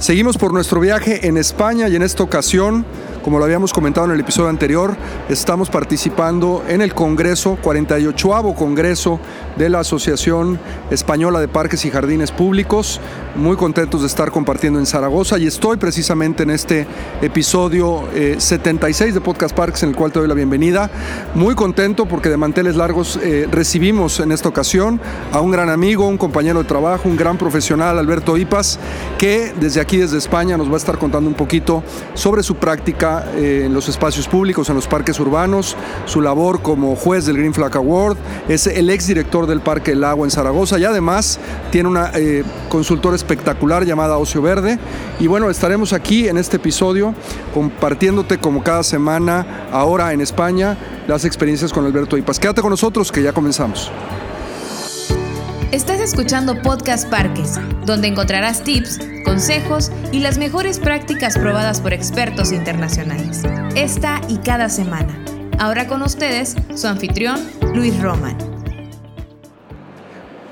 Seguimos por nuestro viaje en España y en esta ocasión, como lo habíamos comentado en el episodio anterior, estamos participando en el Congreso, 48 Congreso de la Asociación Española de Parques y Jardines Públicos. Muy contentos de estar compartiendo en Zaragoza y estoy precisamente en este episodio 76 eh, de Podcast Parks en el cual te doy la bienvenida. Muy contento porque de manteles largos eh, recibimos en esta ocasión a un gran amigo, un compañero de trabajo, un gran profesional, Alberto Ipas, que desde aquí desde España nos va a estar contando un poquito sobre su práctica eh, en los espacios públicos, en los parques urbanos, su labor como juez del Green Flag Award, es el exdirector del Parque El Agua en Zaragoza y además tiene una eh, consultora espectacular llamada Ocio Verde. Y bueno, estaremos aquí en este episodio compartiéndote como cada semana, ahora en España, las experiencias con Alberto Ipas. Quédate con nosotros que ya comenzamos. Estás escuchando Podcast Parques, donde encontrarás tips, consejos y las mejores prácticas probadas por expertos internacionales. Esta y cada semana. Ahora con ustedes, su anfitrión, Luis Roman.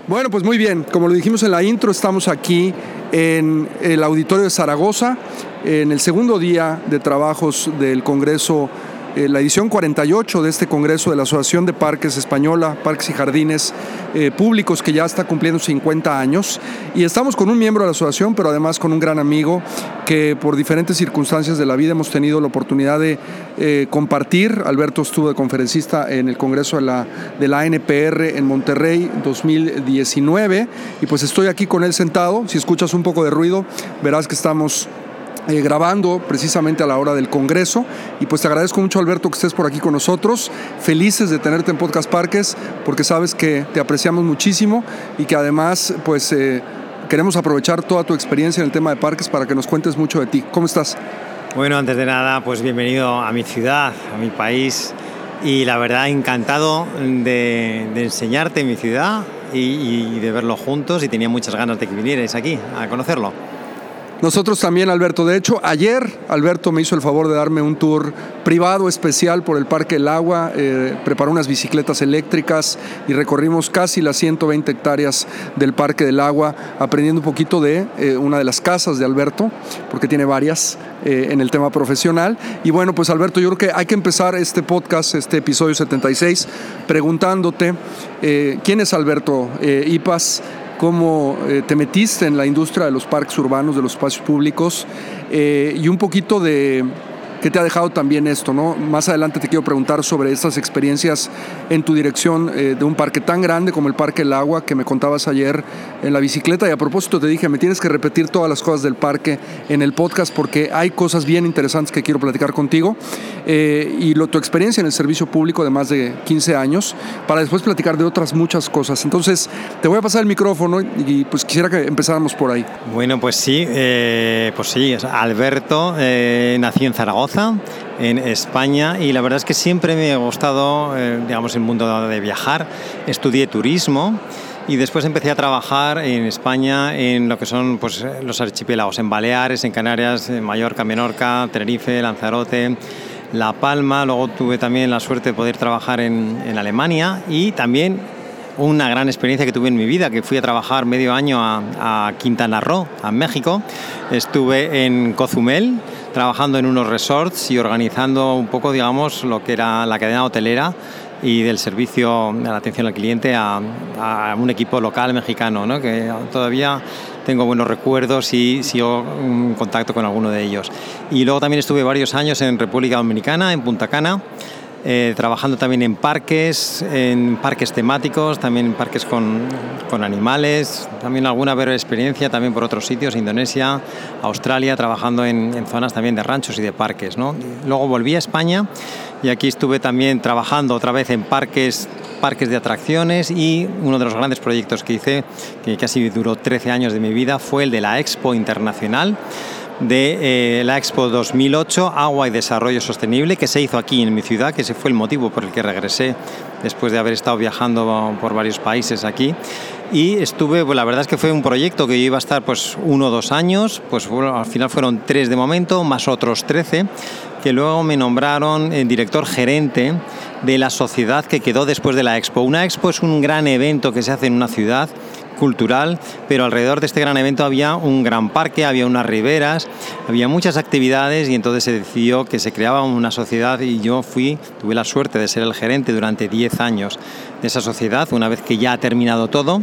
Bueno, pues muy bien, como lo dijimos en la intro, estamos aquí en el auditorio de Zaragoza, en el segundo día de trabajos del Congreso eh, la edición 48 de este Congreso de la Asociación de Parques Española, Parques y Jardines eh, Públicos, que ya está cumpliendo 50 años. Y estamos con un miembro de la asociación, pero además con un gran amigo que por diferentes circunstancias de la vida hemos tenido la oportunidad de eh, compartir. Alberto estuvo de conferencista en el Congreso de la, de la NPR en Monterrey 2019 y pues estoy aquí con él sentado. Si escuchas un poco de ruido, verás que estamos eh, grabando precisamente a la hora del Congreso. Y pues te agradezco mucho, Alberto, que estés por aquí con nosotros. Felices de tenerte en Podcast Parques, porque sabes que te apreciamos muchísimo y que además, pues, eh, queremos aprovechar toda tu experiencia en el tema de parques para que nos cuentes mucho de ti. ¿Cómo estás? Bueno, antes de nada, pues bienvenido a mi ciudad, a mi país. Y la verdad, encantado de, enseñarte mi ciudad y, y de verlo juntos. Y tenía muchas ganas de que vinierais aquí a conocerlo. Nosotros también, Alberto. De hecho, ayer Alberto me hizo el favor de darme un tour privado especial por el Parque del Agua, eh, preparó unas bicicletas eléctricas y recorrimos casi las 120 hectáreas del Parque del Agua, aprendiendo un poquito de eh, una de las casas de Alberto, porque tiene varias eh, en el tema profesional. Y bueno, pues Alberto, yo creo que hay que empezar este podcast, este episodio 76, preguntándote quién es Alberto Ipas cómo eh, te metiste en la industria de los parques urbanos, de los espacios públicos eh, y un poquito de ¿Qué te ha dejado también esto? ¿no? Más adelante te quiero preguntar sobre estas experiencias en tu dirección eh, de un parque tan grande como el Parque El Agua que me contabas ayer en la bicicleta. Y a propósito te dije, me tienes que repetir todas las cosas del parque en el podcast porque hay cosas bien interesantes que quiero platicar contigo. Eh, y lo, tu experiencia en el servicio público de más de 15 años para después platicar de otras muchas cosas. Entonces, te voy a pasar el micrófono y, pues quisiera que empezáramos por ahí. Bueno, pues sí, eh, pues sí, Alberto nació en Zaragoza en España y la verdad es que siempre me ha gustado, eh, digamos, el mundo de viajar. Estudié turismo y después empecé a trabajar en España en lo que son pues, los archipiélagos, en Baleares, en Canarias, en Mallorca, Menorca, Tenerife, Lanzarote. La Palma, luego tuve también la suerte de poder trabajar en, en Alemania y también una gran experiencia que tuve en mi vida, que fui a trabajar medio año a, a Quintana Roo, a México. Estuve en Cozumel, trabajando en unos resorts y organizando un poco, digamos, lo que era la cadena hotelera y del servicio de la atención al cliente a, un equipo local mexicano, ¿no? que todavía tengo buenos recuerdos y sigo en contacto con alguno de ellos. Y luego también estuve varios años en República Dominicana, en Punta Cana, eh, trabajando también en parques, en parques temáticos, también en parques con, con, animales, también alguna experiencia también por otros sitios, Indonesia, Australia, trabajando en, en zonas también de ranchos y de parques. ¿no? Luego volví a España y aquí estuve también trabajando otra vez en parques parques de atracciones y uno de los grandes proyectos que hice, que casi duró 13 años de mi vida, fue el de la Expo Internacional de eh, la Expo 2008, Agua y Desarrollo Sostenible, que se hizo aquí en mi ciudad, que ese fue el motivo por el que regresé después de haber estado viajando por varios países aquí. Y estuve, pues la verdad es que fue un proyecto que iba a estar pues uno o dos años, pues al final fueron tres de momento, más otros trece, que luego me nombraron el director gerente de la sociedad que quedó después de la Expo. Una Expo es un gran evento que se hace en una ciudad cultural, pero alrededor de este gran evento había un gran parque, había unas riberas, había muchas actividades y entonces se decidió que se creaba una sociedad y yo fui, tuve la suerte de ser el gerente durante 10 años de esa sociedad, una vez que ya ha terminado todo,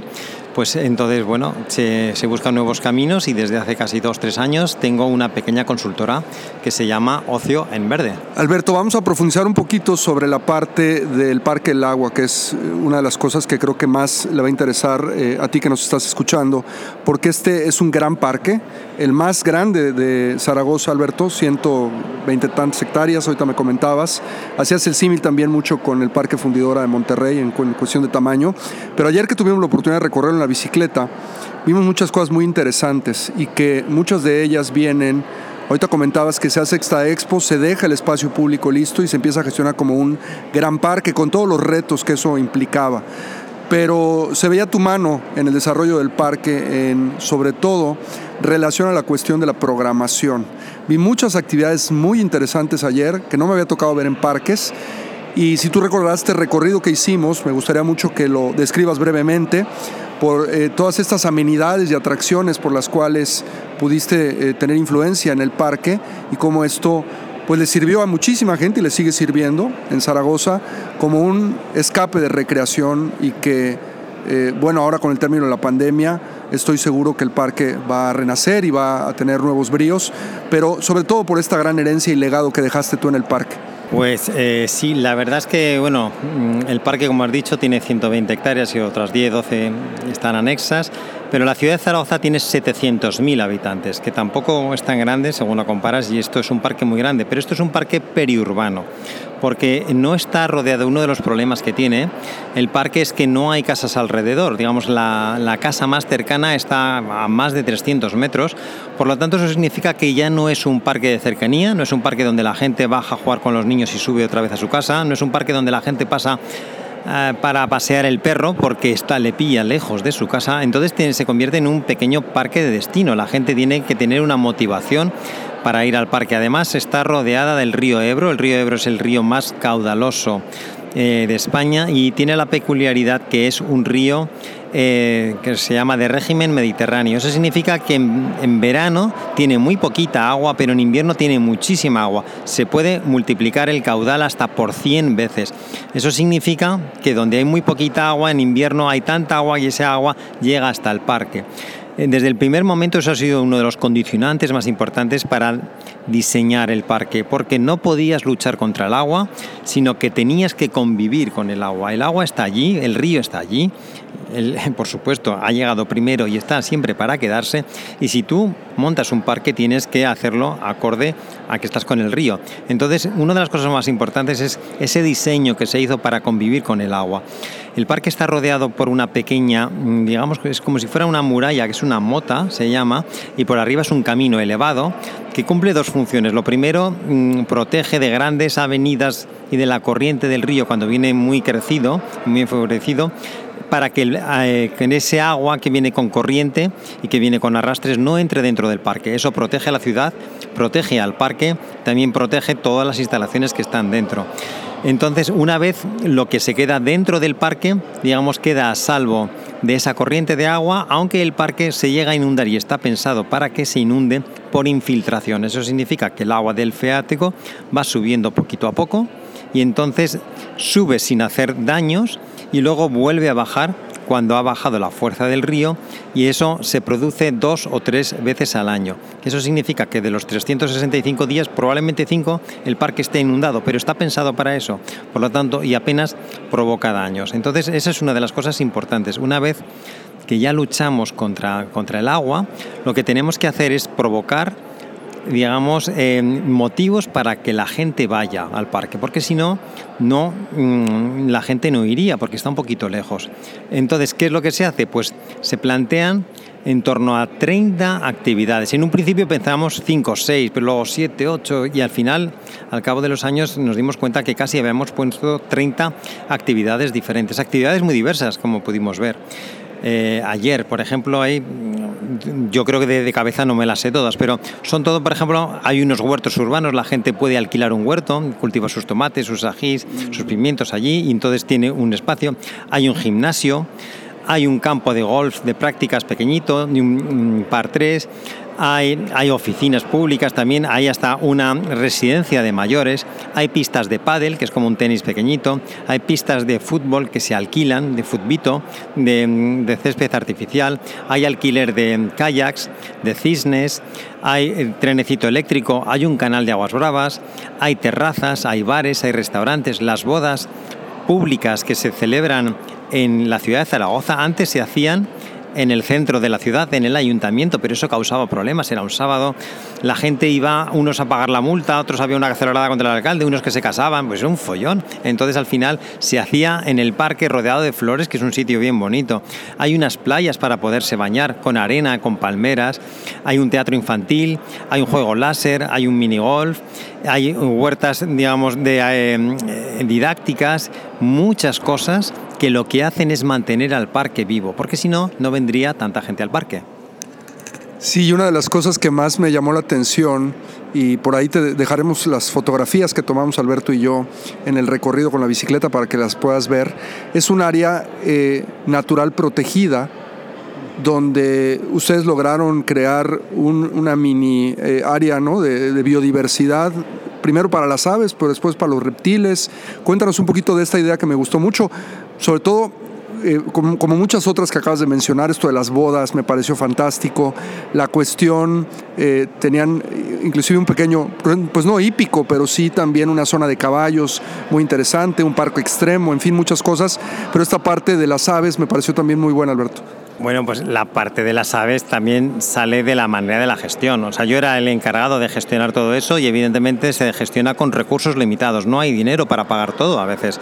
pues entonces, bueno, se, buscan nuevos caminos y desde hace casi dos, tres años tengo una pequeña consultora que se llama Ocio en Verde. Alberto, vamos a profundizar un poquito sobre la parte del Parque del Agua, que es eh, una de las cosas que creo que más le va a interesar eh, a ti que nos estás escuchando, porque este es un gran parque, el más grande de Zaragoza, Alberto, 120 tantas hectáreas, ahorita me comentabas. Hacías el símil también mucho con el Parque Fundidora de Monterrey en, cuestión de tamaño, pero ayer que tuvimos la oportunidad de recorrerlo bicicleta, vimos muchas cosas muy interesantes y que muchas de ellas vienen, ahorita comentabas que se hace esta expo, se deja el espacio público listo y se empieza a gestionar como un gran parque con todos los retos que eso implicaba. Pero se veía tu mano en el desarrollo del parque, en, sobre todo relación a la cuestión de la programación. Vi muchas actividades muy interesantes ayer que no me había tocado ver en parques y si tú recordarás este recorrido que hicimos, me gustaría mucho que lo describas brevemente por eh, todas estas amenidades y atracciones por las cuales pudiste eh, tener influencia en el parque y cómo esto pues le sirvió a muchísima gente y le sigue sirviendo en Zaragoza como un escape de recreación y que, eh, bueno, ahora con el término de la pandemia, estoy seguro que el parque va a renacer y va a tener nuevos bríos, pero sobre todo por esta gran herencia y legado que dejaste tú en el parque. Pues eh, sí, la verdad es que bueno, mm, el parque, como has dicho, tiene 120 hectáreas y otras 10, 12 están anexas, pero la ciudad de Zaragoza tiene 700.000 habitantes, que tampoco es tan grande según lo comparas, y esto es un parque muy grande, pero esto es un parque periurbano porque no está rodeado. Uno de los problemas que tiene el parque es que no hay casas alrededor. Digamos, la, casa más cercana está a más de 300 metros. Por lo tanto, eso significa que ya no es un parque de cercanía, no es un parque donde la gente baja a jugar con los niños y sube otra vez a su casa, no es un parque donde la gente pasa eh, para pasear el perro porque está le pilla lejos de su casa, entonces se convierte en un pequeño parque de destino. La gente tiene que tener una motivación para ir al parque. Además está rodeada del río Ebro. El río Ebro es el río más caudaloso eh, de España y tiene la peculiaridad que es un río eh, que se llama de régimen mediterráneo. Eso significa que en, verano tiene muy poquita agua, pero en invierno tiene muchísima agua. Se puede multiplicar el caudal hasta por 100 veces. Eso significa que donde hay muy poquita agua, en invierno hay tanta agua y esa agua llega hasta el parque. Eh, desde el primer momento eso ha sido uno de los condicionantes más importantes para diseñar el parque, porque no podías luchar contra el agua, sino que tenías que convivir con el agua. El agua está allí, el río está allí, por supuesto, ha llegado primero y está siempre para quedarse. Y si tú montas un parque, tienes que hacerlo acorde a que estás con el río. Entonces, una de las cosas más importantes es ese diseño que se hizo para convivir con el agua. El parque está rodeado por una pequeña, mm, digamos que es como si fuera una muralla, que es una mota, se llama, y por arriba es un camino elevado que cumple dos funciones. Lo primero, mm, protege de grandes avenidas y de la corriente del río cuando viene muy crecido, muy enfavorecido, para que, eh, que, ese agua que viene con corriente y que viene con arrastres no entre dentro del parque. Eso protege a la ciudad, protege al parque, también protege todas las instalaciones que están dentro. Entonces, una vez lo que se queda dentro del parque, digamos, queda a salvo de esa corriente de agua, aunque el parque se llega a inundar y está pensado para que se inunde por infiltración. Eso significa que el agua del feático va subiendo poquito a poco y entonces sube sin hacer daños y luego vuelve a bajar cuando ha bajado la fuerza del río y eso se produce dos o tres veces al año. Eso significa que de los 365 días, probablemente cinco, el parque esté inundado, pero está pensado para eso, por lo tanto, y apenas provoca daños. Entonces, esa es una de las cosas importantes. Una vez que ya luchamos contra, contra el agua, lo que tenemos que hacer es provocar digamos, eh, motivos para que la gente vaya al parque, porque si no, no mm, la gente no iría, porque está un poquito lejos. Entonces, ¿qué es lo que se hace? Pues se plantean en torno a 30 actividades. En un principio pensamos 5 o 6, pero luego 7, 8 y al final, al cabo de los años, nos dimos cuenta que casi habíamos puesto 30 actividades diferentes, actividades muy diversas, como pudimos ver. Eh, ayer, por ejemplo, hay, yo creo que de, cabeza no me las sé todas, pero son todo, por ejemplo, hay unos huertos urbanos, la gente puede alquilar un huerto, cultiva sus tomates, sus ajís, sus pimientos allí y entonces tiene un espacio. Hay un gimnasio, hay un campo de golf de prácticas pequeñito, un par 3, hay, oficinas públicas también, hay hasta una residencia de mayores, hay pistas de pádel, que es como un tenis pequeñito, hay pistas de fútbol que se alquilan, de futbito, de, de césped artificial, hay alquiler de kayaks, de cisnes, hay trenecito eléctrico, hay un canal de aguas bravas, hay terrazas, hay bares, hay restaurantes, las bodas públicas que se celebran en la ciudad de Zaragoza antes se hacían en el centro de la ciudad, en el ayuntamiento, pero eso causaba problemas. Era un sábado, la gente iba, unos a pagar la multa, otros había una acelerada contra el alcalde, unos que se casaban, pues era un follón. Entonces al final se hacía en el parque rodeado de flores, que es un sitio bien bonito. Hay unas playas para poderse bañar, con arena, con palmeras, hay un teatro infantil, hay un juego láser, hay un minigolf hay huertas, digamos, de, eh, didácticas, muchas cosas que lo que hacen es mantener al parque vivo, porque si no, no vendría tanta gente al parque. Sí, y una de las cosas que más me llamó la atención, y por ahí te dejaremos las fotografías que tomamos Alberto y yo en el recorrido con la bicicleta para que las puedas ver, es un área eh, natural protegida donde ustedes lograron crear una mini eh, área ¿no? de, biodiversidad, primero para las aves, pero después para los reptiles. Cuéntanos un poquito de esta idea que me gustó mucho, sobre todo eh, como, muchas otras que acabas de mencionar, esto de las bodas me pareció fantástico. La cuestión, eh, tenían inclusive un pequeño, pues no hípico, pero sí también una zona de caballos muy interesante, un parque extremo, en fin, muchas cosas. Pero esta parte de las aves me pareció también muy buena, Alberto. Bueno, pues la parte de las aves también sale de la manera de la gestión. O sea, yo era el encargado de gestionar todo eso y evidentemente se gestiona con recursos limitados. No hay dinero para pagar todo a veces,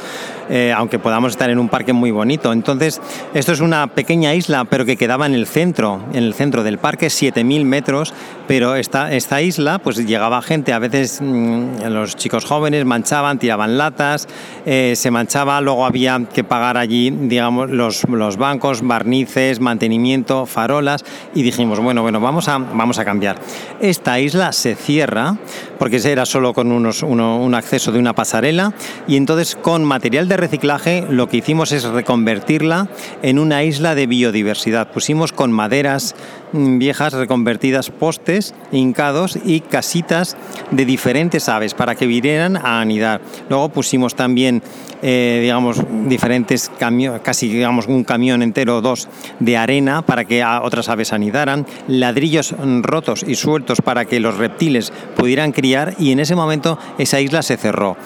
eh, aunque podamos estar en un parque muy bonito. Entonces, esto es una pequeña isla, pero que quedaba en el centro, en el centro del parque, 7.000 metros, pero esta, esta isla, pues llegaba gente, a veces mm, los chicos jóvenes manchaban, tiraban latas, eh, se manchaba, luego había que pagar allí, digamos, los, los bancos, barnices, mantenimiento, farolas y dijimos, bueno, bueno, vamos a, vamos a cambiar. Esta isla se cierra porque era solo con unos, un acceso de una pasarela y entonces con material de reciclaje lo que hicimos es reconvertirla en una isla de biodiversidad. Pusimos con maderas mm, viejas reconvertidas postes hincados y casitas de diferentes aves para que vinieran a anidar. Luego pusimos también, eh, digamos, diferentes camiones, casi digamos un camión entero o dos de arena para que otras aves anidaran, ladrillos rotos y sueltos para que los reptiles pudieran criar y en ese momento esa isla se cerró.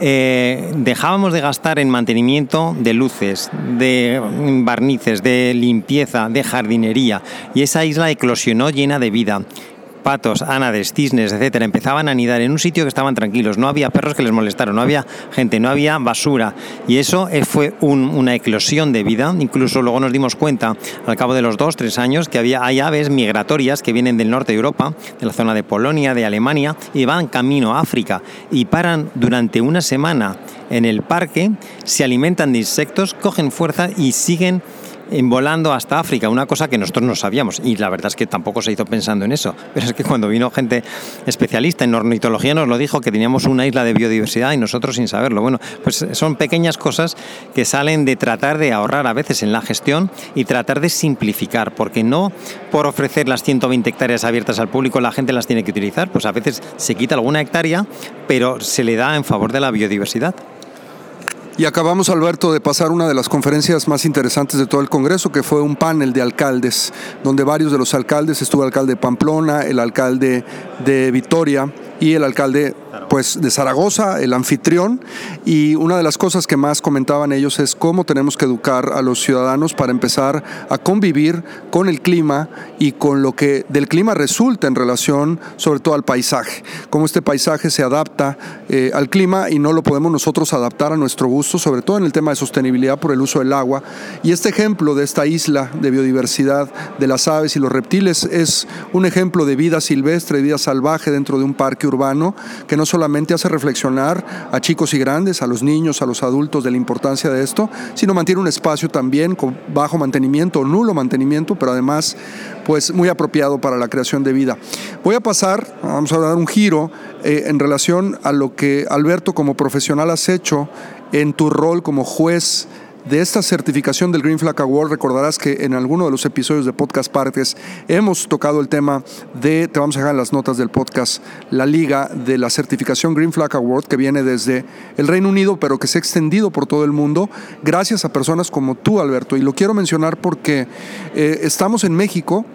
Eh, dejábamos de gastar en mantenimiento de luces, de barnices, de limpieza, de jardinería y esa isla eclosionó llena de vida patos, ánades, cisnes, etcétera, empezaban a anidar en un sitio que estaban tranquilos, no había perros que les molestaron, no había gente, no había basura. Y eso eh, fue una eclosión de vida. Incluso luego nos dimos cuenta, al cabo de los dos, tres años, que había, hay aves migratorias que vienen del norte de Europa, de la zona de Polonia, de Alemania, y van camino a África y paran durante una semana en el parque, se alimentan de insectos, cogen fuerza y siguen volando hasta África, una cosa que nosotros no sabíamos y la verdad es que tampoco se hizo pensando en eso. Pero es que cuando vino gente especialista en ornitología nos lo dijo que teníamos una isla de biodiversidad y nosotros sin saberlo. Bueno, pues son pequeñas cosas que salen de tratar de ahorrar a veces en la gestión y tratar de simplificar, porque no por ofrecer las 120 hectáreas abiertas al público la gente las tiene que utilizar, pues a veces se quita alguna hectárea, pero se le da en favor de la biodiversidad. Y acabamos, Alberto, de pasar una de las conferencias más interesantes de todo el Congreso, que fue un panel de alcaldes, donde varios de los alcaldes, estuvo el alcalde de Pamplona, el alcalde de Vitoria y el alcalde pues de Zaragoza, el anfitrión, y una de las cosas que más comentaban ellos es cómo tenemos que educar a los ciudadanos para empezar a convivir con el clima y con lo que del clima resulta en relación sobre todo al paisaje, cómo este paisaje se adapta eh, al clima y no lo podemos nosotros adaptar a nuestro gusto, sobre todo en el tema de sostenibilidad por el uso del agua. Y este ejemplo de esta isla de biodiversidad de las aves y los reptiles es un ejemplo de vida silvestre, de vida salvaje dentro de un parque urbano que no solamente hace reflexionar a chicos y grandes, a los niños, a los adultos de la importancia de esto, sino mantiene un espacio también con bajo mantenimiento o nulo mantenimiento, pero además pues muy apropiado para la creación de vida. Voy a pasar, vamos a dar un giro eh, en relación a lo que Alberto como profesional has hecho en tu rol como juez de esta certificación del Green Flag Award, recordarás que en alguno de los episodios de Podcast Partes hemos tocado el tema de, te vamos a dejar las notas del podcast, la liga de la certificación Green Flag Award que viene desde el Reino Unido, pero que se ha extendido por todo el mundo, gracias a personas como tú, Alberto. Y lo quiero mencionar porque eh, estamos en México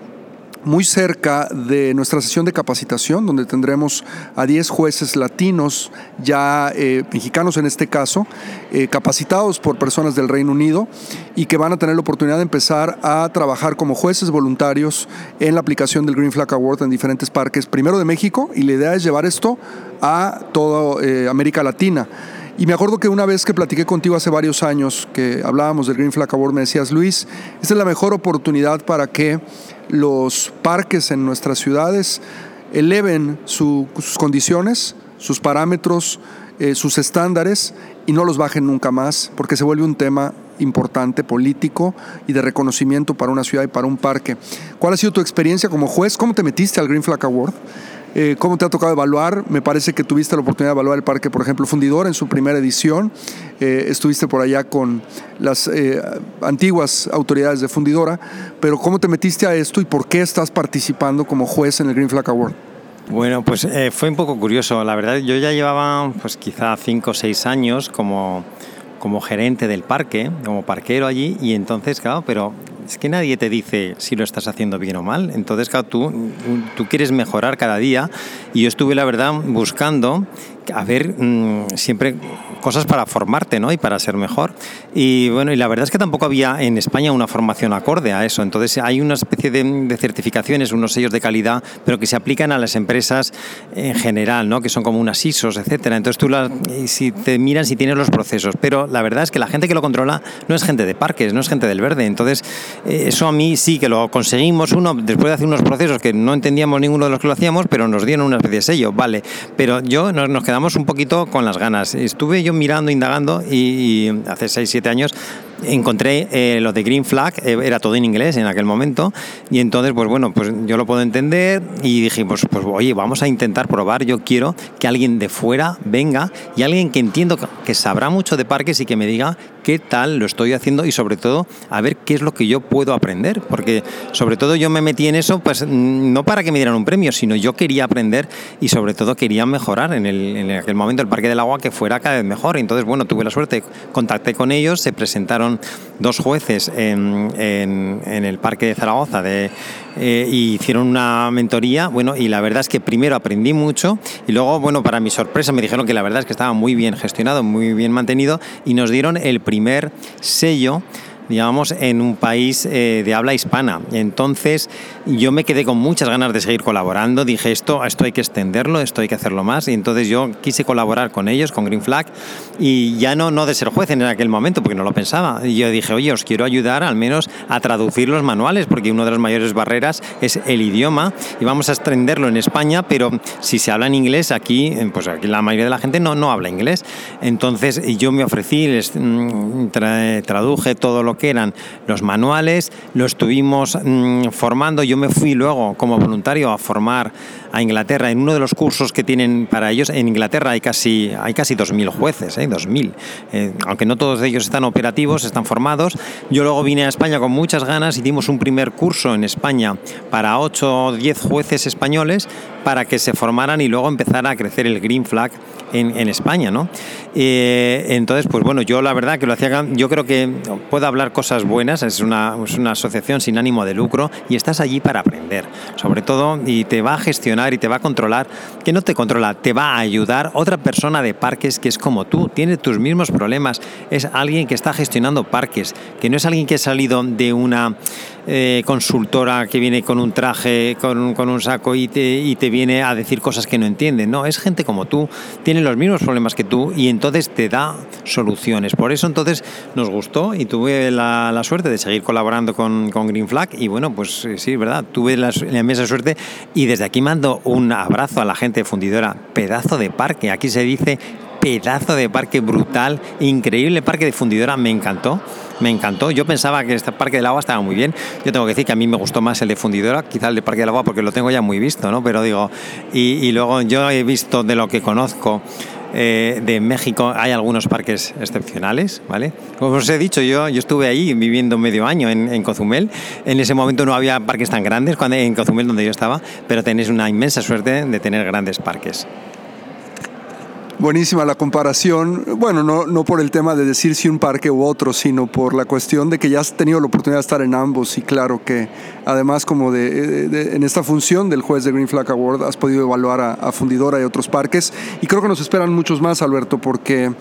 muy cerca de nuestra sesión de capacitación, donde tendremos a 10 jueces latinos, ya eh, mexicanos en este caso, eh, capacitados por personas del Reino Unido y que van a tener la oportunidad de empezar a trabajar como jueces voluntarios en la aplicación del Green Flag Award en diferentes parques, primero de México, y la idea es llevar esto a toda eh, América Latina. Y me acuerdo que una vez que platiqué contigo hace varios años, que hablábamos del Green Flag Award, me decías, Luis, esta es la mejor oportunidad para que los parques en nuestras ciudades eleven sus condiciones, sus parámetros, eh, sus estándares y no los bajen nunca más, porque se vuelve un tema importante político y de reconocimiento para una ciudad y para un parque. ¿Cuál ha sido tu experiencia como juez? ¿Cómo te metiste al Green Flag Award? Eh, ¿Cómo te ha tocado evaluar? Me parece que tuviste la oportunidad de evaluar el parque, por ejemplo, Fundidor en su primera edición. Eh, estuviste por allá con las eh, antiguas autoridades de Fundidora, pero ¿cómo te metiste a esto y por qué estás participando como juez en el Green Flag Award? Bueno, pues fue un poco curioso. La verdad, yo ya llevaba pues quizá cinco o seis años como, como gerente del parque, como parquero allí, y entonces, claro, pero es que nadie te dice si lo estás haciendo bien o mal. Entonces, claro, tú, tú quieres mejorar cada día y yo estuve, la verdad, buscando a ver mm, siempre cosas para formarte ¿no? y para ser mejor. Y bueno, y la verdad es que tampoco había en España una formación acorde a eso. Entonces hay una especie de, certificaciones, unos sellos de calidad, pero que se aplican a las empresas en general, ¿no? que son como unas ISOs, etcétera. Entonces tú las, si te miran si tienes los procesos. Pero la verdad es que la gente que lo controla no es gente de parques, no es gente del verde. Entonces eh, eso a mí sí que lo conseguimos, uno, después de hacer unos procesos que no entendíamos ninguno de los que lo hacíamos, pero nos dieron una especie de sello, vale. Pero yo nos, nos quedamos un poquito con las ganas. Estuve yo mirando, indagando y, hace 6-7 años encontré eh, lo de Green Flag, eh, era todo en inglés en aquel momento, y entonces, pues bueno, pues yo lo puedo entender y dije, pues, pues oye, vamos a intentar probar, yo quiero que alguien de fuera venga y alguien que entiendo que sabrá mucho de parques y que me diga qué tal lo estoy haciendo y sobre todo a ver qué es lo que yo puedo aprender, porque sobre todo yo me metí en eso, pues no para que me dieran un premio, sino yo quería aprender y sobre todo quería mejorar en, el, en aquel momento el Parque del Agua que fuera cada vez mejor. Entonces, bueno, tuve la suerte, contacté con ellos, se presentaron dos jueces en, en, el Parque de Zaragoza de, y hicieron una mentoría, bueno, y la verdad es que primero aprendí mucho y luego, bueno, para mi sorpresa me dijeron que la verdad es que estaba muy bien gestionado, muy bien mantenido y nos dieron el primer sello digamos, en un país eh, de habla hispana. Entonces yo me quedé con muchas ganas de seguir colaborando, dije esto, esto hay que extenderlo, esto hay que hacerlo más, y entonces yo quise colaborar con ellos, con Green Flag, y ya no, no de ser juez en aquel momento, porque no lo pensaba. Y yo dije, oye, os quiero ayudar al menos a traducir los manuales, porque una de las mayores barreras es el idioma, y vamos a extenderlo en España, pero si se habla en inglés, aquí, pues aquí la mayoría de la gente no, no habla inglés. Entonces yo me ofrecí, les mm, traduje todo lo que eran los manuales, lo estuvimos mm, formando. Yo me fui luego como voluntario a formar a Inglaterra en uno de los cursos que tienen para ellos. En Inglaterra hay casi, hay casi 2.000 jueces, ¿eh? 2.000. Eh, aunque no todos ellos están operativos, están formados. Yo luego vine a España con muchas ganas y dimos un primer curso en España para 8 o 10 jueces españoles para que se formaran y luego empezara a crecer el Green Flag en, España. ¿no? Eh, entonces, pues bueno, yo la verdad que lo hacía, yo creo que puedo hablar cosas buenas, es una, es una asociación sin ánimo de lucro y estás allí para aprender, sobre todo, y te va a gestionar y te va a controlar, que no te controla, te va a ayudar otra persona de parques que es como tú, tiene tus mismos problemas, es alguien que está gestionando parques, que no es alguien que ha salido de una eh, consultora que viene con un traje, con, un saco y te, y te, viene a decir cosas que no entiende. No, es gente como tú, tiene los mismos problemas que tú y entonces te da soluciones. Por eso entonces nos gustó y tuve la, suerte de seguir colaborando con, con, Green Flag y bueno, pues eh, sí, verdad, tuve la, la mesa suerte y desde aquí mando un abrazo a la gente de fundidora, pedazo de parque, aquí se dice pedazo de parque brutal, increíble parque de fundidora, me encantó me encantó. Yo pensaba que este Parque del Agua estaba muy bien. Yo tengo que decir que a mí me gustó más el de Fundidora, quizá el de Parque del Agua porque lo tengo ya muy visto, ¿no? Pero digo, y, luego yo he visto de lo que conozco eh, de México hay algunos parques excepcionales, ¿vale? Como os he dicho, yo, yo estuve ahí viviendo medio año en, en Cozumel. En ese momento no había parques tan grandes cuando, en Cozumel donde yo estaba, pero tenéis una inmensa suerte de tener grandes parques. Buenísima la comparación. Bueno, no, no por el tema de decir si un parque u otro, sino por la cuestión de que ya has tenido la oportunidad de estar en ambos y claro que además como de, en esta función del juez de Green Flag Award has podido evaluar a, Fundidora y otros parques y creo que nos esperan muchos más, Alberto, porque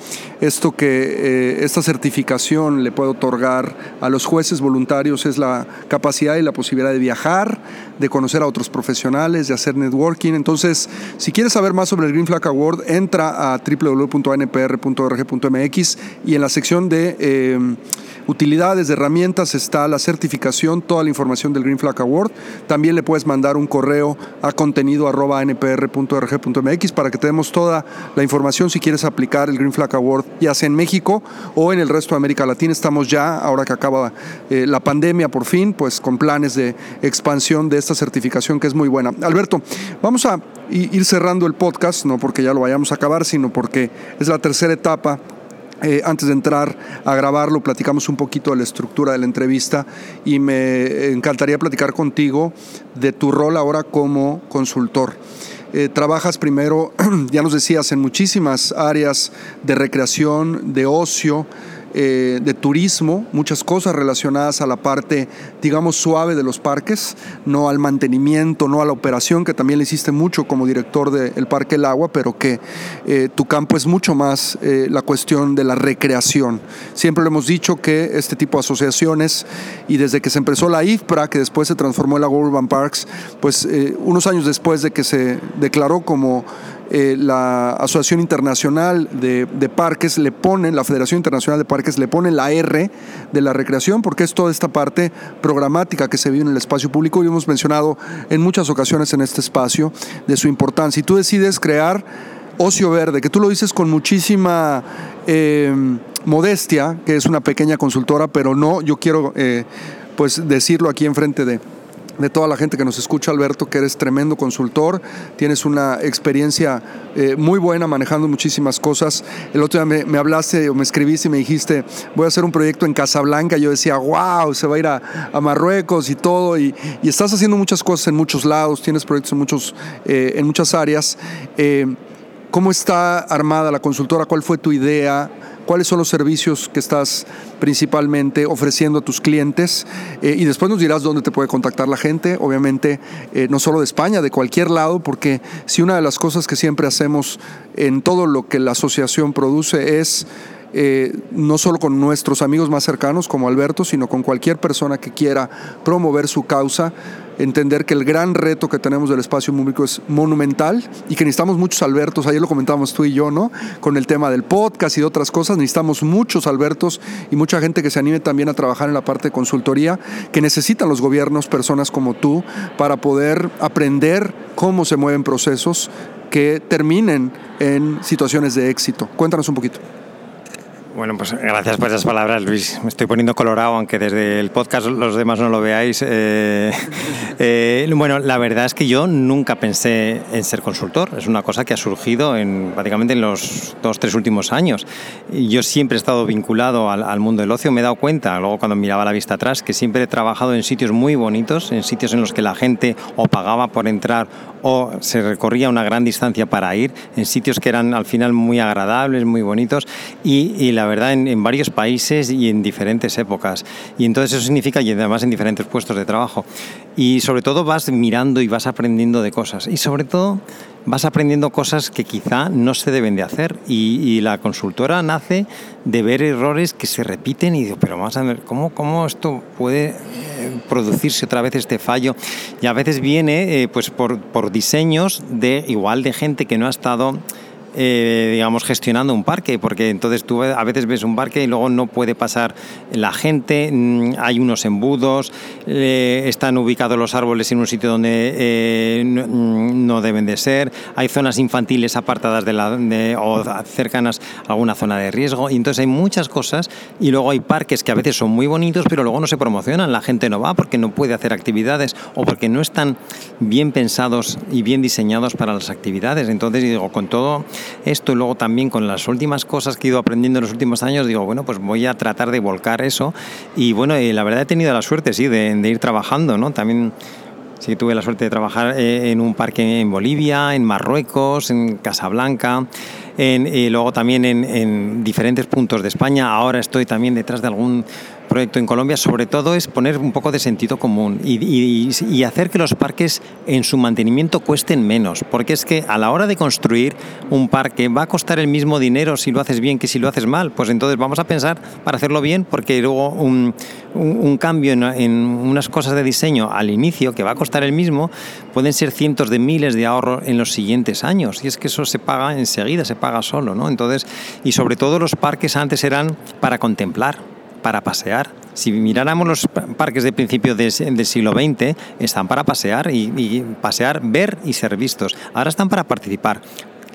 esto que eh, esta certificación le puede otorgar a los jueces voluntarios es la capacidad y la posibilidad de viajar, de conocer a otros profesionales, de hacer networking. Entonces, si quieres saber más sobre el Green Flag Award, entra a www.npr.org.mx y en la sección de eh, utilidades, de herramientas está la certificación, toda la información del Green Flag Award. También le puedes mandar un correo a contenido para que te demos toda la información si quieres aplicar el Green Flag Award, ya sea en México o en el resto de América Latina. Estamos ya, ahora que acaba eh, la pandemia por fin, pues con planes de expansión de esta certificación que es muy buena. Alberto, vamos a ir cerrando el podcast, no porque ya lo vayamos a acabar, sino porque es la tercera etapa eh, antes de entrar a grabarlo, platicamos un poquito de la estructura de la entrevista y me encantaría platicar contigo de tu rol ahora como consultor. Eh, trabajas primero, ya nos decías, en muchísimas áreas de recreación, de ocio, eh, de turismo, muchas cosas relacionadas a la parte, digamos, suave de los parques, no al mantenimiento, no a la operación, que también le hiciste mucho como director del Parque El Agua, pero que eh, tu campo es mucho más eh, la cuestión de la recreación. Siempre lo hemos dicho que este tipo de asociaciones, y desde que se empezó la IFPRA, que después se transformó en la Urban Parks, pues unos años después de que se declaró como eh, la Asociación Internacional de, Parques le pone, la Federación Internacional de Parques le pone la R de la recreación, porque es toda esta parte programática que se vive en el espacio público y hemos mencionado en muchas ocasiones en este espacio de su importancia. Y tú decides crear Ocio Verde, que tú lo dices con muchísima eh, modestia, que es una pequeña consultora, pero no, yo quiero eh, pues decirlo aquí enfrente de de toda la gente que nos escucha, Alberto, que eres tremendo consultor, tienes una experiencia eh, muy buena manejando muchísimas cosas. El otro día me, hablaste o me escribiste y me dijiste, voy a hacer un proyecto en Casablanca. Yo decía, wow, se va a ir a, Marruecos y todo. Y, estás haciendo muchas cosas en muchos lados, tienes proyectos en, eh, muchas áreas. Eh, ¿Cómo está armada la consultora? ¿Cuál fue tu idea? Cuáles son los servicios que estás principalmente ofreciendo a tus clientes eh, y después nos dirás dónde te puede contactar la gente, obviamente eh, no solo de España, de cualquier lado, porque si una de las cosas que siempre hacemos en todo lo que la asociación produce es eh, no solo con nuestros amigos más cercanos como Alberto, sino con cualquier persona que quiera promover su causa, entender que el gran reto que tenemos del espacio público es monumental y que necesitamos muchos Albertos, ayer lo comentábamos tú y yo, ¿no? Con el tema del podcast y de otras cosas, necesitamos muchos Albertos y mucha gente que se anime también a trabajar en la parte de consultoría, que necesitan los gobiernos, personas como tú, para poder aprender cómo se mueven procesos que terminen en situaciones de éxito. Cuéntanos un poquito. Bueno, pues gracias por esas palabras, Luis. Me estoy poniendo colorado, aunque desde el podcast los demás no lo veáis. Eh, eh, bueno, la verdad es que yo nunca pensé en ser consultor. Es una cosa que ha surgido en, prácticamente en los dos, tres últimos años. Yo siempre he estado vinculado al, al, mundo del ocio. Me he dado cuenta, luego cuando miraba la vista atrás, que siempre he trabajado en sitios muy bonitos, en sitios en los que la gente o pagaba por entrar o se recorría una gran distancia para ir, en sitios que eran al final muy agradables, muy bonitos. Y, y la verdad, en, varios países y en diferentes épocas. Y entonces eso significa, y además en diferentes puestos de trabajo. Y sobre todo vas mirando y vas aprendiendo de cosas. Y sobre todo vas aprendiendo cosas que quizá no se deben de hacer. Y, la consultora nace de ver errores que se repiten y digo, pero vamos a ver, ¿cómo, cómo esto puede eh, producirse otra vez este fallo? Y a veces viene eh, pues por, por diseños de igual de gente que no ha estado eh, digamos, gestionando un parque, porque entonces tú a veces ves un parque y luego no puede pasar la gente, mm, hay unos embudos, eh, están ubicados los árboles en un sitio donde eh, mm, no, deben de ser, hay zonas infantiles apartadas de la, o cercanas a alguna zona de riesgo, y entonces hay muchas cosas, y luego hay parques que a veces son muy bonitos, pero luego no se promocionan, la gente no va porque no puede hacer actividades o porque no están bien pensados y bien diseñados para las actividades. Entonces, digo, con todo esto y luego también con las últimas cosas que he ido aprendiendo en los últimos años, digo, bueno, pues voy a tratar de volcar eso y bueno, la verdad he tenido la suerte, sí, de, de ir trabajando, ¿no? También Sí, tuve la suerte de trabajar eh, en un parque en Bolivia, en Marruecos, en Casablanca, y luego también en, en diferentes puntos de España. Ahora estoy también detrás de algún proyecto en Colombia sobre todo es poner un poco de sentido común y, hacer que los parques en su mantenimiento cuesten menos, porque es que a la hora de construir un parque va a costar el mismo dinero si lo haces bien que si lo haces mal, pues entonces vamos a pensar para hacerlo bien, porque luego un, cambio en, en, unas cosas de diseño al inicio que va a costar el mismo, pueden ser cientos de miles de ahorros en los siguientes años, y es que eso se paga enseguida, se paga solo, ¿no? Entonces, y sobre todo los parques antes eran para contemplar para pasear. Si miráramos los parques de principio del siglo XX, están para pasear y, y pasear, ver y ser vistos. Ahora están para participar.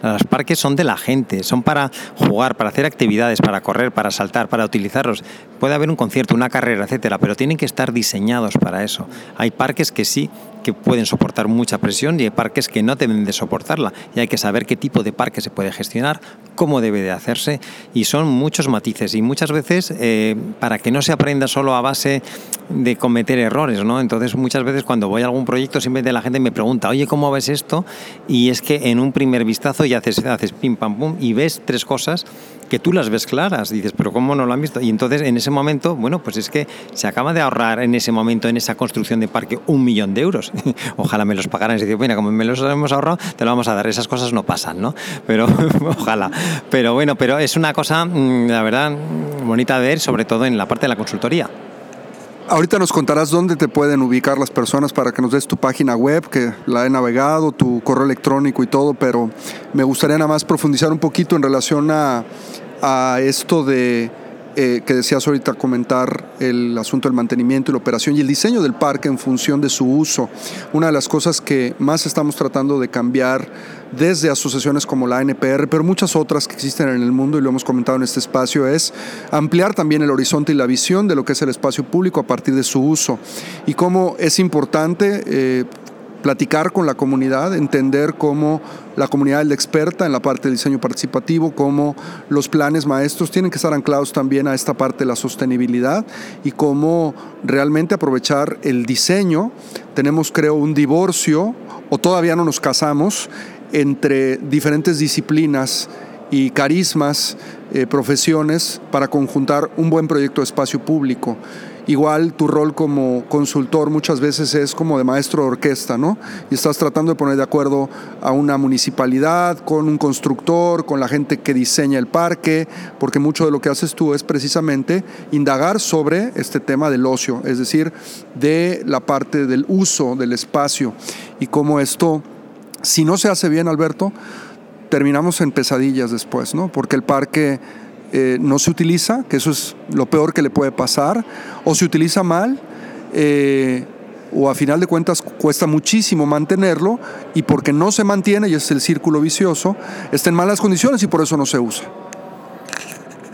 Los parques son de la gente, son para jugar, para hacer actividades, para correr, para saltar, para utilizarlos. Puede haber un concierto, una carrera, etcétera, pero tienen que estar diseñados para eso. Hay parques que sí que pueden soportar mucha presión y hay parques que no deben de soportarla. Y hay que saber qué tipo de parque se puede gestionar, cómo debe de hacerse y son muchos matices y muchas veces eh, para que no se aprenda solo a base de cometer errores, ¿no? Entonces muchas veces cuando voy a algún proyecto siempre la gente me pregunta, oye, ¿cómo ves esto? Y es que en un primer vistazo ya haces, haces pim pam pum y ves tres cosas que tú las ves claras, dices, pero ¿cómo no lo han visto? Y entonces en ese momento, bueno, pues es que se acaba de ahorrar en ese momento, en esa construcción de parque, un millón de euros. ojalá me los pagaran y decir, bueno, como me los hemos ahorrado, te lo vamos a dar. Esas cosas no pasan, ¿no? Pero ojalá. Pero bueno, pero es una cosa, mm, la verdad, bonita de ver, sobre todo en la parte de la consultoría. Ahorita nos contarás dónde te pueden ubicar las personas para que nos des tu página web, que la he navegado, tu correo electrónico y todo, pero me gustaría nada más profundizar un poquito en relación a a esto de eh, que decías ahorita comentar el asunto del mantenimiento y la operación y el diseño del parque en función de su uso. Una de las cosas que más estamos tratando de cambiar desde asociaciones como la NPR, pero muchas otras que existen en el mundo y lo hemos comentado en este espacio, es ampliar también el horizonte y la visión de lo que es el espacio público a partir de su uso y cómo es importante eh, platicar con la comunidad, entender cómo la comunidad es la experta en la parte de diseño participativo, cómo los planes maestros tienen que estar anclados también a esta parte de la sostenibilidad y cómo realmente aprovechar el diseño. Tenemos, creo, un divorcio o todavía no nos casamos entre diferentes disciplinas y carismas, eh, profesiones para conjuntar un buen proyecto de espacio público. Igual tu rol como consultor muchas veces es como de maestro de orquesta, ¿no? Y estás tratando de poner de acuerdo a una municipalidad, con un constructor, con la gente que diseña el parque, porque mucho de lo que haces tú es precisamente indagar sobre este tema del ocio, es decir, de la parte del uso del espacio y cómo esto, si no se hace bien, Alberto, terminamos en pesadillas después, ¿no? Porque el parque eh, no se utiliza, que eso es lo peor que le puede pasar, o se utiliza mal, eh, o a final de cuentas cuesta muchísimo mantenerlo, y porque no se mantiene, y es el círculo vicioso, está en malas condiciones y por eso no se usa.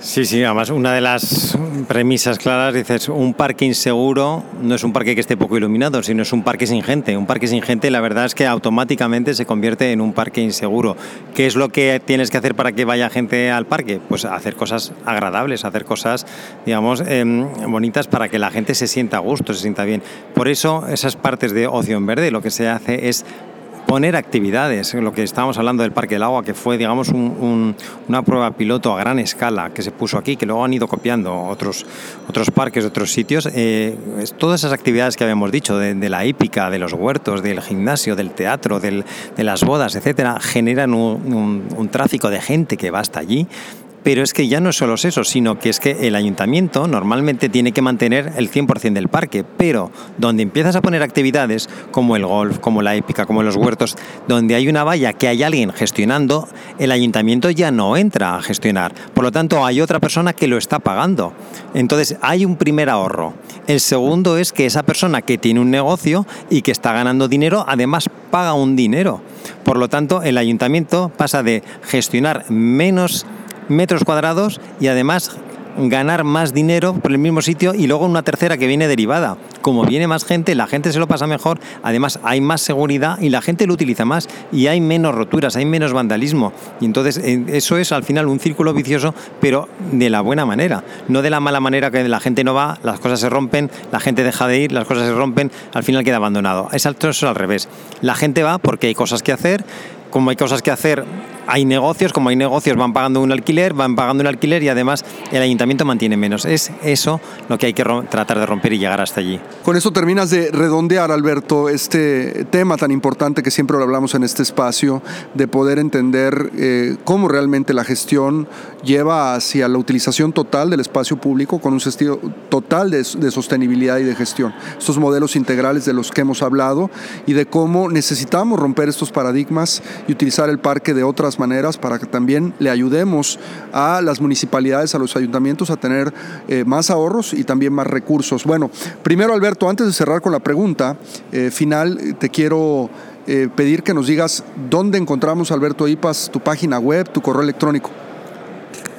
Sí, sí, además una de las premisas claras dices, un parque inseguro no es un parque que esté poco iluminado, sino es un parque sin gente. Un parque sin gente la verdad es que automáticamente se convierte en un parque inseguro. ¿Qué es lo que tienes que hacer para que vaya gente al parque? Pues hacer cosas agradables, hacer cosas, digamos, em, bonitas para que la gente se sienta a gusto, se sienta bien. Por eso esas partes de ocio en verde lo que se hace es poner actividades, lo que estábamos hablando del Parque del Agua, que fue, digamos, una prueba piloto a gran escala que se puso aquí, que luego han ido copiando otros, otros parques, otros sitios. Eh, todas esas actividades que habíamos dicho, de, la hípica, de los huertos, del gimnasio, del teatro, de las bodas, etcétera, generan un tráfico de gente que va hasta allí pero es que ya no es solo eso, sino que es que el ayuntamiento normalmente tiene que mantener el 100% del parque, pero donde empiezas a poner actividades como el golf, como la épica, como los huertos, donde hay una valla que hay alguien gestionando, el ayuntamiento ya no entra a gestionar. Por lo tanto, hay otra persona que lo está pagando. Entonces, hay un primer ahorro. El segundo es que esa persona que tiene un negocio y que está ganando dinero, además paga un dinero. Por lo tanto, el ayuntamiento pasa de gestionar menos metros cuadrados y además ganar más dinero por el mismo sitio y luego una tercera que viene derivada. como viene más gente, la gente se lo pasa mejor, además hay más seguridad y la gente lo utiliza más y hay menos roturas, hay menos vandalismo. Y entonces eh, eso es al final un círculo vicioso, pero de la buena manera, no de la mala manera que la gente no va, las cosas se rompen, la gente deja de ir, las cosas se rompen, al final queda abandonado. Es al revés. La gente va porque hay cosas que hacer, como hay cosas que hacer, hay negocios, como hay negocios van pagando un alquiler, van pagando un alquiler y además el ayuntamiento mantiene menos. Es eso lo que hay que tratar de romper y llegar hasta allí. Con eso terminas de redondear, Alberto, este tema tan importante que siempre lo hablamos en este espacio, de poder entender eh, cómo realmente la gestión lleva hacia la utilización total del espacio público con un sentido total de, de sostenibilidad y de gestión. Estos modelos integrales de los que hemos hablado y de cómo necesitamos romper estos paradigmas y utilizar el parque de otras maneras para que también le ayudemos a las municipalidades, a los ayuntamientos a tener eh, más ahorros y también más recursos. Bueno, primero Alberto, antes de cerrar con la pregunta eh, final, te quiero eh, pedir que nos digas dónde encontramos Alberto Ipas, tu página web, tu correo electrónico.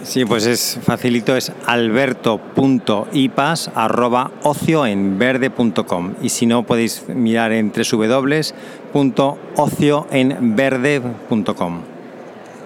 Sí, pues es facilito, es alberto.ipas.ocioenverde.com y si no podéis mirar en www.ocioenverde.com.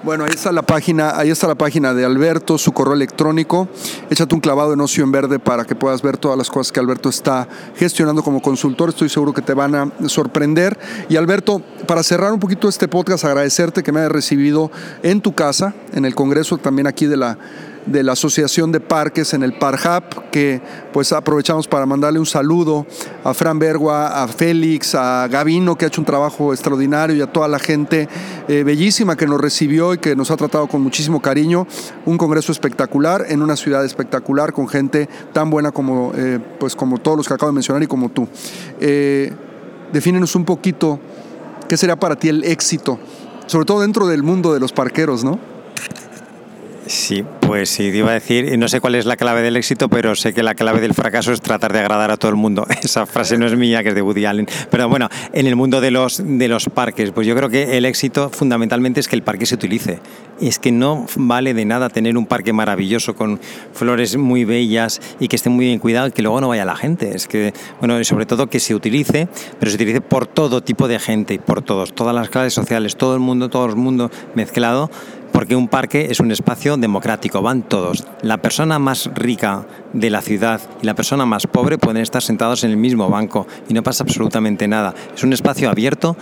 Bueno, ahí está la página, ahí está la página de Alberto, su correo electrónico. Échate un clavado en Ocio en Verde para que puedas ver todas las cosas que Alberto está gestionando como consultor. Estoy seguro que te van a sorprender. Y Alberto, para cerrar un poquito este podcast, agradecerte que me hayas recibido en tu casa, en el Congreso también aquí de la de la Asociación de Parques en el Parhap, que pues aprovechamos para mandarle un saludo a Fran Bergua, a Félix, a Gavino, que ha hecho un trabajo extraordinario, y a toda la gente eh, bellísima que nos recibió y que nos ha tratado con muchísimo cariño. Un congreso espectacular, en una ciudad espectacular, con gente tan buena como, eh, pues como todos los que acabo de mencionar y como tú. Eh, defínenos un poquito qué sería para ti el éxito, sobre todo dentro del mundo de los parqueros, ¿no? Sí, pues sí, te iba a decir, no sé cuál es la clave del éxito, pero sé que la clave del fracaso es tratar de agradar a todo el mundo. Esa frase no es mía, que es de Woody Allen. Pero bueno, en el mundo de los, de los parques, pues yo creo que el éxito fundamentalmente es que el parque se utilice. Es que no vale de nada tener un parque maravilloso con flores muy bellas y que esté muy bien cuidado y que luego no vaya la gente. Es que, bueno, y sobre todo que se utilice, pero se utilice por todo tipo de gente, por todos, todas las clases sociales, todo el mundo, todo el mundo mezclado porque un parque es un espacio democrático, van todos. La persona más rica de la ciudad y la persona más pobre pueden estar sentados en el mismo banco y no pasa absolutamente nada. Es un espacio abierto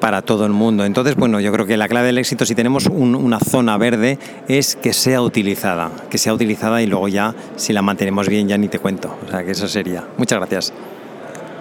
para todo el mundo. Entonces, bueno, yo creo que la clave del éxito, si tenemos una zona verde, es que sea utilizada, que sea utilizada y luego ya, si la mantenemos bien, ya ni te cuento. O sea, que eso sería. Muchas gracias.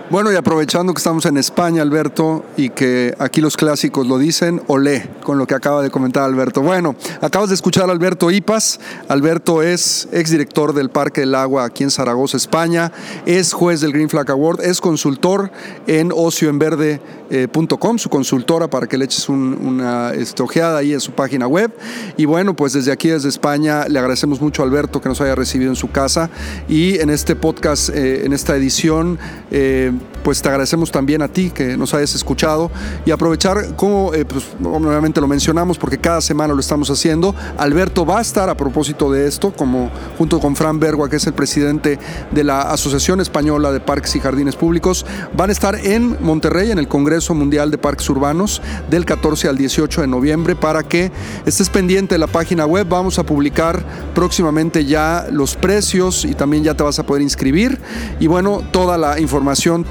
Bueno, y aprovechando que estamos en España, Alberto, y que aquí los clásicos lo dicen, olé con lo que acaba de comentar Alberto. Bueno, acabas de escuchar a Alberto Ipas. Alberto es exdirector del Parque del Agua aquí en Zaragoza, España. Es juez del Green Flag Award. Es consultor en ocioenverde.com, su consultora, para que le eches una este, ojeada ahí en su página web. Y bueno, pues desde aquí, desde España, le agradecemos mucho a Alberto que nos haya recibido en su casa. Y en este podcast, eh, en esta edición, eh, Dankeschön. Pues te agradecemos también a ti que nos hayas escuchado y aprovechar como, eh, pues lo mencionamos porque cada semana lo estamos haciendo. Alberto va a estar a propósito de esto, como junto con Fran Bergua, que es el presidente de la Asociación Española de Parques y Jardines Públicos, van a estar en Monterrey en el Congreso Mundial de Parques Urbanos del 14 al 18 de noviembre para que estés pendiente de la página web. Vamos a publicar próximamente ya los precios y también ya te vas a poder inscribir. Y bueno, toda la información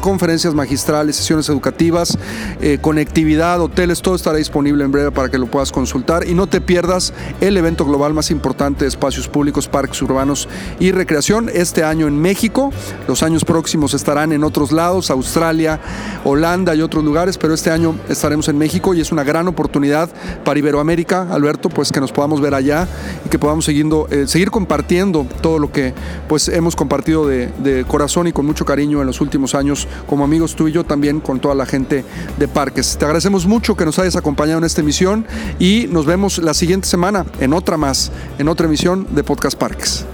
conferencias magistrales, sesiones educativas, eh, conectividad, hoteles, todo estará disponible en breve para que lo puedas consultar y no te pierdas el evento global más importante de espacios públicos, parques urbanos y recreación este año en México. Los años próximos estarán en otros lados, Australia, Holanda y otros lugares, pero este año estaremos en México y es una gran oportunidad para Iberoamérica, Alberto, pues que nos podamos ver allá y que podamos siguiendo, eh, seguir compartiendo todo lo que pues hemos compartido de corazón y con mucho cariño en los últimos años como amigos tú y yo también con toda la gente de Parques. Te agradecemos mucho que nos hayas acompañado en esta emisión y nos vemos la siguiente semana en otra más, en otra emisión de Podcast Parques.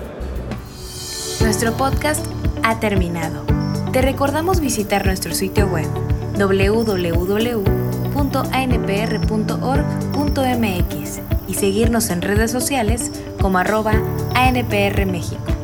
Nuestro podcast ha terminado. Te recordamos visitar nuestro sitio web www.anpr.org.mx y seguirnos en redes sociales como arroba ANPR México.